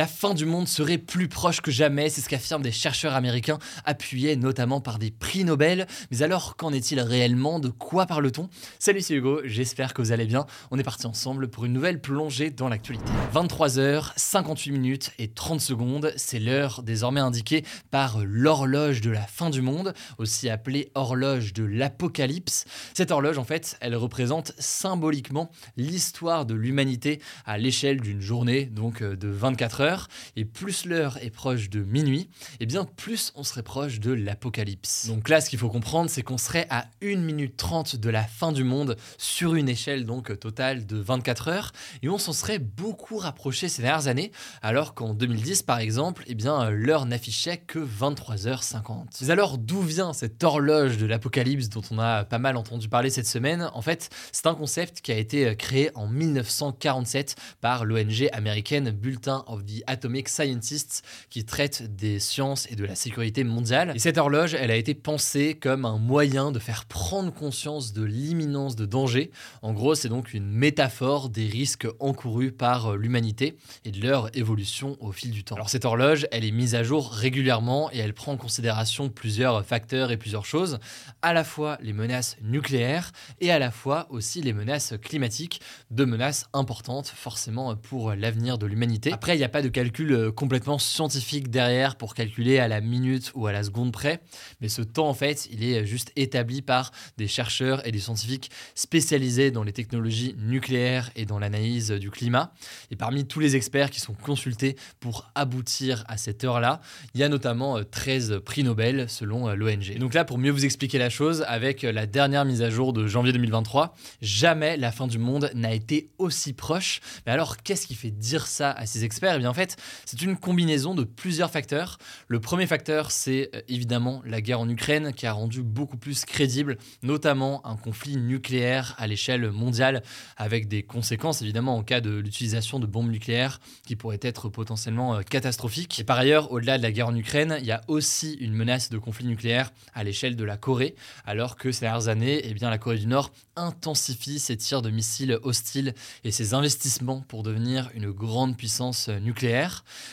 La fin du monde serait plus proche que jamais, c'est ce qu'affirment des chercheurs américains, appuyés notamment par des prix Nobel. Mais alors, qu'en est-il réellement? De quoi parle-t-on? Salut, c'est Hugo, j'espère que vous allez bien. On est parti ensemble pour une nouvelle plongée dans l'actualité. 23h, 58 minutes et 30 secondes, c'est l'heure désormais indiquée par l'horloge de la fin du monde, aussi appelée horloge de l'apocalypse. Cette horloge, en fait, elle représente symboliquement l'histoire de l'humanité à l'échelle d'une journée, donc euh, de 24 heures et plus l'heure est proche de minuit, et bien plus on serait proche de l'apocalypse. Donc là, ce qu'il faut comprendre, c'est qu'on serait à 1 minute 30 de la fin du monde sur une échelle donc totale de 24 heures, et on s'en serait beaucoup rapproché ces dernières années, alors qu'en 2010 par exemple, et bien l'heure n'affichait que 23h50. Mais alors d'où vient cette horloge de l'apocalypse dont on a pas mal entendu parler cette semaine? En fait, c'est un concept qui a été créé en 1947 par l'ONG américaine Bulletin of the Atomic Scientists qui traite des sciences et de la sécurité mondiale. Et cette horloge, elle a été pensée comme un moyen de faire prendre conscience de l'imminence de danger. En gros, c'est donc une métaphore des risques encourus par l'humanité et de leur évolution au fil du temps. Alors cette horloge, elle est mise à jour régulièrement et elle prend en considération plusieurs facteurs et plusieurs choses, à la fois les menaces nucléaires et à la fois aussi les menaces climatiques, deux menaces importantes forcément pour l'avenir de l'humanité. Après, il n'y a pas de calcul euh, complètement scientifique derrière pour calculer à la minute ou à la seconde près, mais ce temps en fait, il est juste établi par des chercheurs et des scientifiques spécialisés dans les technologies nucléaires et dans l'analyse du climat. Et parmi tous les experts qui sont consultés pour aboutir à cette heure-là, il y a notamment 13 euh, prix Nobel selon euh, l'ONG. Donc là, pour mieux vous expliquer la chose, avec la dernière mise à jour de janvier 2023, jamais la fin du monde n'a été aussi proche. Mais alors, qu'est-ce qui fait dire ça à ces experts? Eh en fait, c'est une combinaison de plusieurs facteurs. Le premier facteur, c'est euh, évidemment la guerre en Ukraine qui a rendu beaucoup plus crédible, notamment un conflit nucléaire à l'échelle mondiale, avec des conséquences évidemment en cas de l'utilisation de bombes nucléaires qui pourraient être potentiellement euh, catastrophiques. Par ailleurs, au-delà de la guerre en Ukraine, il y a aussi une menace de conflit nucléaire à l'échelle de la Corée, alors que ces dernières années, eh bien, la Corée du Nord intensifie ses tirs de missiles hostiles et ses investissements pour devenir une grande puissance nucléaire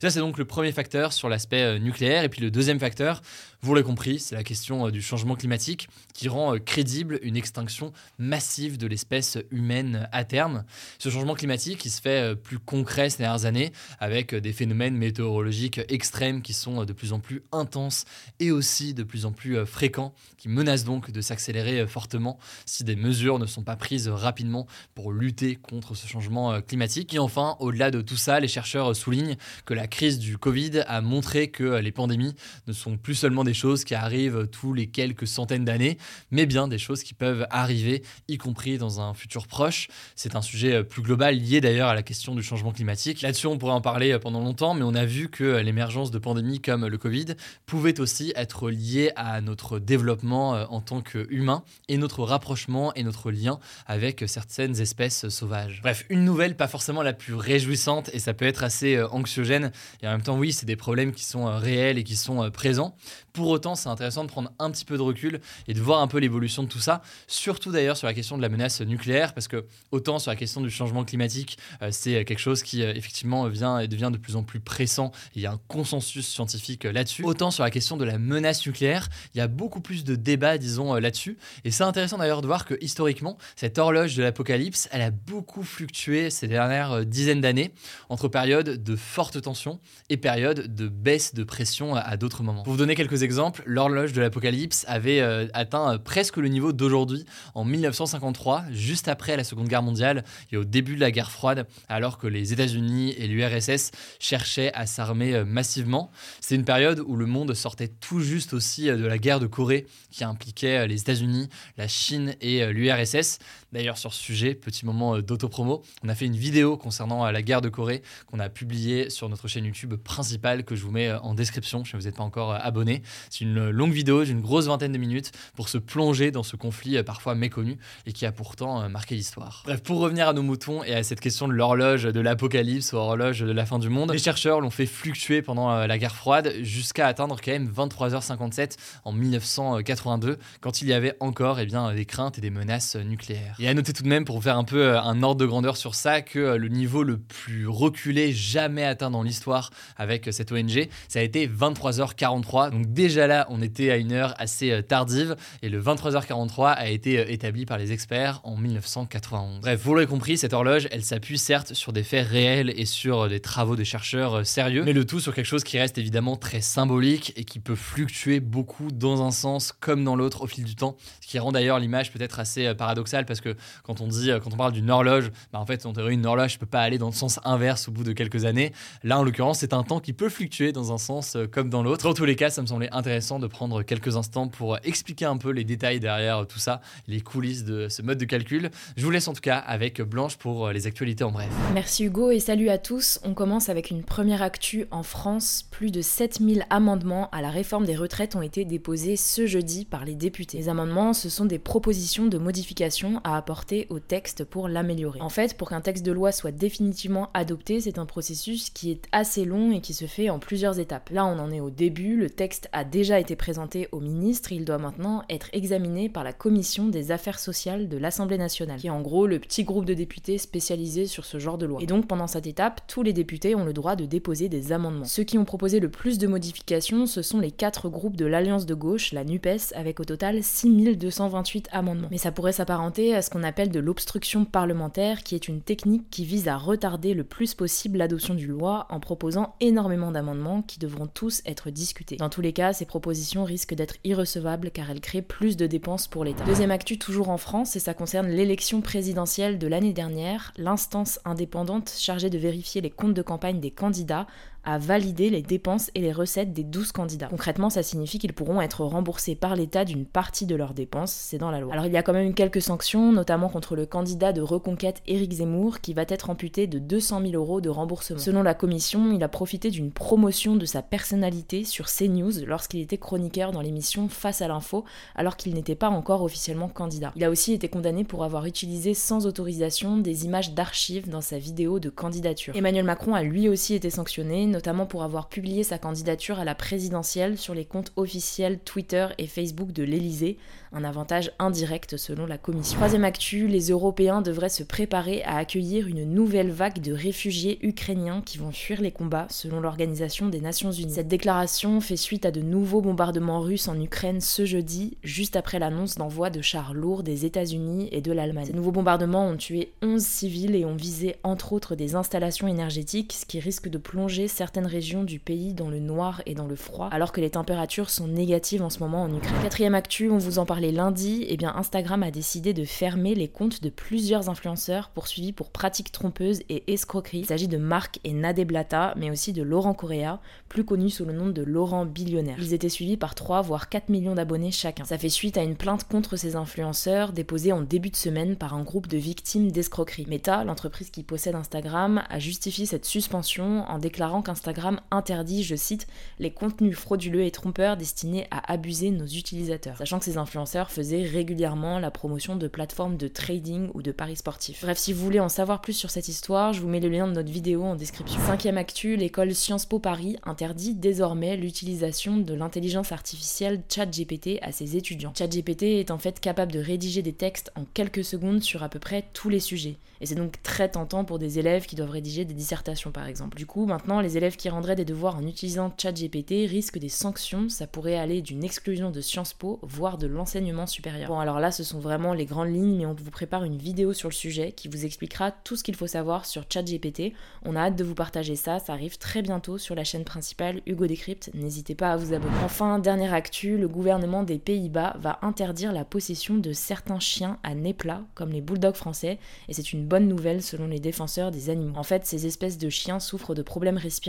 ça, c'est donc le premier facteur sur l'aspect euh, nucléaire. Et puis le deuxième facteur, vous l'avez compris, c'est la question euh, du changement climatique qui rend euh, crédible une extinction massive de l'espèce humaine à terme. Ce changement climatique, qui se fait plus concret ces dernières années avec des phénomènes météorologiques extrêmes qui sont de plus en plus intenses et aussi de plus en plus fréquents, qui menacent donc de s'accélérer fortement si des mesures ne sont pas prises rapidement pour lutter contre ce changement climatique. Et enfin, au-delà de tout ça, les chercheurs souligne que la crise du Covid a montré que les pandémies ne sont plus seulement des choses qui arrivent tous les quelques centaines d'années, mais bien des choses qui peuvent arriver, y compris dans un futur proche. C'est un sujet plus global lié d'ailleurs à la question du changement climatique. Là-dessus, on pourrait en parler pendant longtemps, mais on a vu que l'émergence de pandémies comme le Covid pouvait aussi être liée à notre développement euh, en tant qu'humain et notre rapprochement et notre lien avec certaines espèces sauvages. Bref, une nouvelle pas forcément la plus réjouissante et ça peut être assez euh, anxiogène. Et en même temps, oui, c'est des problèmes qui sont euh, réels et qui sont euh, présents. Pour autant, c'est intéressant de prendre un petit peu de recul et de voir un peu l'évolution de tout ça, surtout d'ailleurs sur la question de la menace nucléaire, parce que autant sur la question du changement climatique, c'est quelque chose qui effectivement vient et devient de plus en plus pressant. Il y a un consensus scientifique là-dessus. Autant sur la question de la menace nucléaire, il y a beaucoup plus de débats, disons, là-dessus. Et c'est intéressant d'ailleurs de voir que historiquement, cette horloge de l'apocalypse, elle a beaucoup fluctué ces dernières dizaines d'années entre périodes de forte tension et période de baisse de pression à, d'autres moments. Pour vous donner quelques exemples, l'horloge de l'Apocalypse avait euh, atteint euh, presque le niveau d'aujourd'hui en 1953, juste après la Seconde Guerre mondiale et au début de la guerre froide, alors que les États-Unis et l'URSS cherchaient à s'armer euh, massivement. C'est une période où le monde sortait tout juste aussi de la guerre de Corée qui impliquait les États-Unis, la Chine et l'URSS. D'ailleurs, sur ce sujet, petit moment d'autopromo, on a fait une vidéo concernant la guerre de Corée qu'on a publiée sur notre chaîne YouTube principale que je vous mets en description si vous n'êtes pas encore abonné. C'est une longue vidéo d'une grosse vingtaine de minutes pour se plonger dans ce conflit euh, parfois méconnu et qui a pourtant euh, marqué l'histoire. Bref, pour revenir à nos moutons et à cette question de l'horloge de l'apocalypse ou horloge de la fin du monde, les chercheurs l'ont fait fluctuer pendant euh, la guerre froide jusqu'à atteindre quand même 23h57 en 1982 quand il y avait encore eh bien, des craintes et des menaces nucléaires. Et à noter tout de même pour faire un peu un ordre de grandeur sur ça que le niveau le plus reculé jamais atteint dans l'histoire avec cette ONG, ça a été 23h43. Donc déjà là, on était à une heure assez euh, tardive et le 23h43 a été euh, établi par les experts en 1991. Bref, vous l'aurez compris, cette horloge, elle s'appuie certes sur des faits réels et sur euh, des travaux de chercheurs sérieux, mais le tout sur quelque chose qui reste évidemment très symbolique et qui peut fluctuer beaucoup dans un sens comme dans l'autre au fil du temps, ce qui rend d'ailleurs l'image peut-être assez paradoxale parce que quand on dit, quand on parle d'une horloge, bah en fait, en théorie, une horloge ne peut pas aller dans le sens inverse au bout de quelques années. Là, en l'occurrence, c'est un temps qui peut fluctuer dans un sens comme dans l'autre. Dans tous les cas, ça me semblait intéressant de prendre quelques instants pour expliquer un peu les détails derrière tout ça, les coulisses de ce mode de calcul. Je vous laisse en tout cas avec Blanche pour les actualités en bref. Merci Hugo et salut à tous. On commence avec une première actu en France. Plus de 7000 amendements à la réforme des retraites ont été déposés ce jeudi par les députés. Les amendements, ce sont des propositions de modification à apporter au texte pour l'améliorer. En fait, pour qu'un texte de loi soit définitivement adopté, c'est un processus qui est assez long et qui se fait en plusieurs étapes. Là, on en est au début, le texte a déjà été présenté au ministre, il doit maintenant être examiné par la commission des affaires sociales de l'Assemblée nationale, qui est en gros le petit groupe de députés spécialisé sur ce genre de loi. Et donc pendant cette étape, tous les députés ont le droit de déposer des amendements. Ceux qui ont proposé le plus de modifications, ce sont les quatre groupes de l'Alliance de gauche, la NUPES, avec au total 6228 amendements. Mais ça pourrait s'apparenter à ce qu'on appelle de l'obstruction parlementaire, qui est une technique qui vise à retarder le plus possible l'adoption d'une loi en proposant énormément d'amendements qui devront tous être discutés. Dans tous les cas, ces proposition risque d'être irrecevable car elle crée plus de dépenses pour l'État. Deuxième actu toujours en France et ça concerne l'élection présidentielle de l'année dernière. L'instance indépendante chargée de vérifier les comptes de campagne des candidats à valider les dépenses et les recettes des 12 candidats. Concrètement, ça signifie qu'ils pourront être remboursés par l'État d'une partie de leurs dépenses, c'est dans la loi. Alors il y a quand même quelques sanctions, notamment contre le candidat de reconquête Éric Zemmour, qui va être amputé de 200 000 euros de remboursement. Selon la commission, il a profité d'une promotion de sa personnalité sur CNews lorsqu'il était chroniqueur dans l'émission Face à l'info, alors qu'il n'était pas encore officiellement candidat. Il a aussi été condamné pour avoir utilisé sans autorisation des images d'archives dans sa vidéo de candidature. Emmanuel Macron a lui aussi été sanctionné, notamment pour avoir publié sa candidature à la présidentielle sur les comptes officiels Twitter et Facebook de l'Élysée, un avantage indirect selon la Commission. Troisième actu, les Européens devraient se préparer à accueillir une nouvelle vague de réfugiés ukrainiens qui vont fuir les combats selon l'Organisation des Nations Unies. Cette déclaration fait suite à de nouveaux bombardements russes en Ukraine ce jeudi, juste après l'annonce d'envoi de chars lourds des États-Unis et de l'Allemagne. Ces nouveaux bombardements ont tué 11 civils et ont visé entre autres des installations énergétiques, ce qui risque de plonger certaines régions du pays dans le noir et dans le froid, alors que les températures sont négatives en ce moment en Ukraine. Quatrième actu, on vous en parle les lundis, eh bien Instagram a décidé de fermer les comptes de plusieurs influenceurs poursuivis pour pratiques trompeuses et escroqueries. Il s'agit de Marc et Nadeblata, mais aussi de Laurent Correa, plus connu sous le nom de Laurent Billionnaire. Ils étaient suivis par 3 voire 4 millions d'abonnés chacun. Ça fait suite à une plainte contre ces influenceurs déposée en début de semaine par un groupe de victimes d'escroquerie. Meta, l'entreprise qui possède Instagram, a justifié cette suspension en déclarant qu'Instagram interdit, je cite, les contenus frauduleux et trompeurs destinés à abuser nos utilisateurs. Sachant que ces influenceurs faisait régulièrement la promotion de plateformes de trading ou de paris sportifs. Bref, si vous voulez en savoir plus sur cette histoire, je vous mets le lien de notre vidéo en description. Cinquième actu, l'école Sciences Po Paris interdit désormais l'utilisation de l'intelligence artificielle ChatGPT à ses étudiants. ChatGPT est en fait capable de rédiger des textes en quelques secondes sur à peu près tous les sujets. Et c'est donc très tentant pour des élèves qui doivent rédiger des dissertations par exemple. Du coup, maintenant, les élèves qui rendraient des devoirs en utilisant ChatGPT risquent des sanctions, ça pourrait aller d'une exclusion de Sciences Po, voire de l'enseignement supérieur. Bon alors là ce sont vraiment les grandes lignes, mais on vous prépare une vidéo sur le sujet qui vous expliquera tout ce qu'il faut savoir sur ChatGPT. On a hâte de vous partager ça, ça arrive très bientôt sur la chaîne principale Hugo Décrypte, n'hésitez pas à vous abonner. Enfin, dernière actu, le gouvernement des Pays-Bas va interdire la possession de certains chiens à nez plat, comme les bulldogs français, et c'est une bonne nouvelle selon les défenseurs des animaux. En fait, ces espèces de chiens souffrent de problèmes respiratoires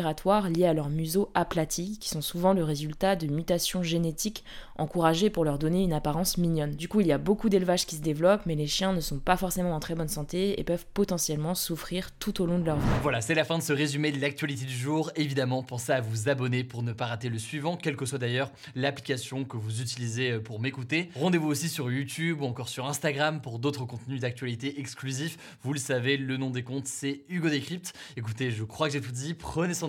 liés à leur museau aplati, qui sont souvent le résultat de mutations génétiques encouragées pour leur donner une apparence mignonne. Du coup, il y a beaucoup d'élevages qui se développent, mais les chiens ne sont pas forcément en très bonne santé et peuvent potentiellement souffrir tout au long de leur vie. Voilà, c'est la fin de ce résumé de l'actualité du jour. Évidemment, pensez à vous abonner pour ne pas rater le suivant, quelle que soit d'ailleurs l'application que vous utilisez euh, pour m'écouter. Rendez-vous aussi sur YouTube ou encore sur Instagram pour d'autres contenus d'actualité exclusifs. Vous le savez, le nom des comptes, c'est Hugo Décrypte. Écoutez, je crois que j'ai tout dit. Prenez soin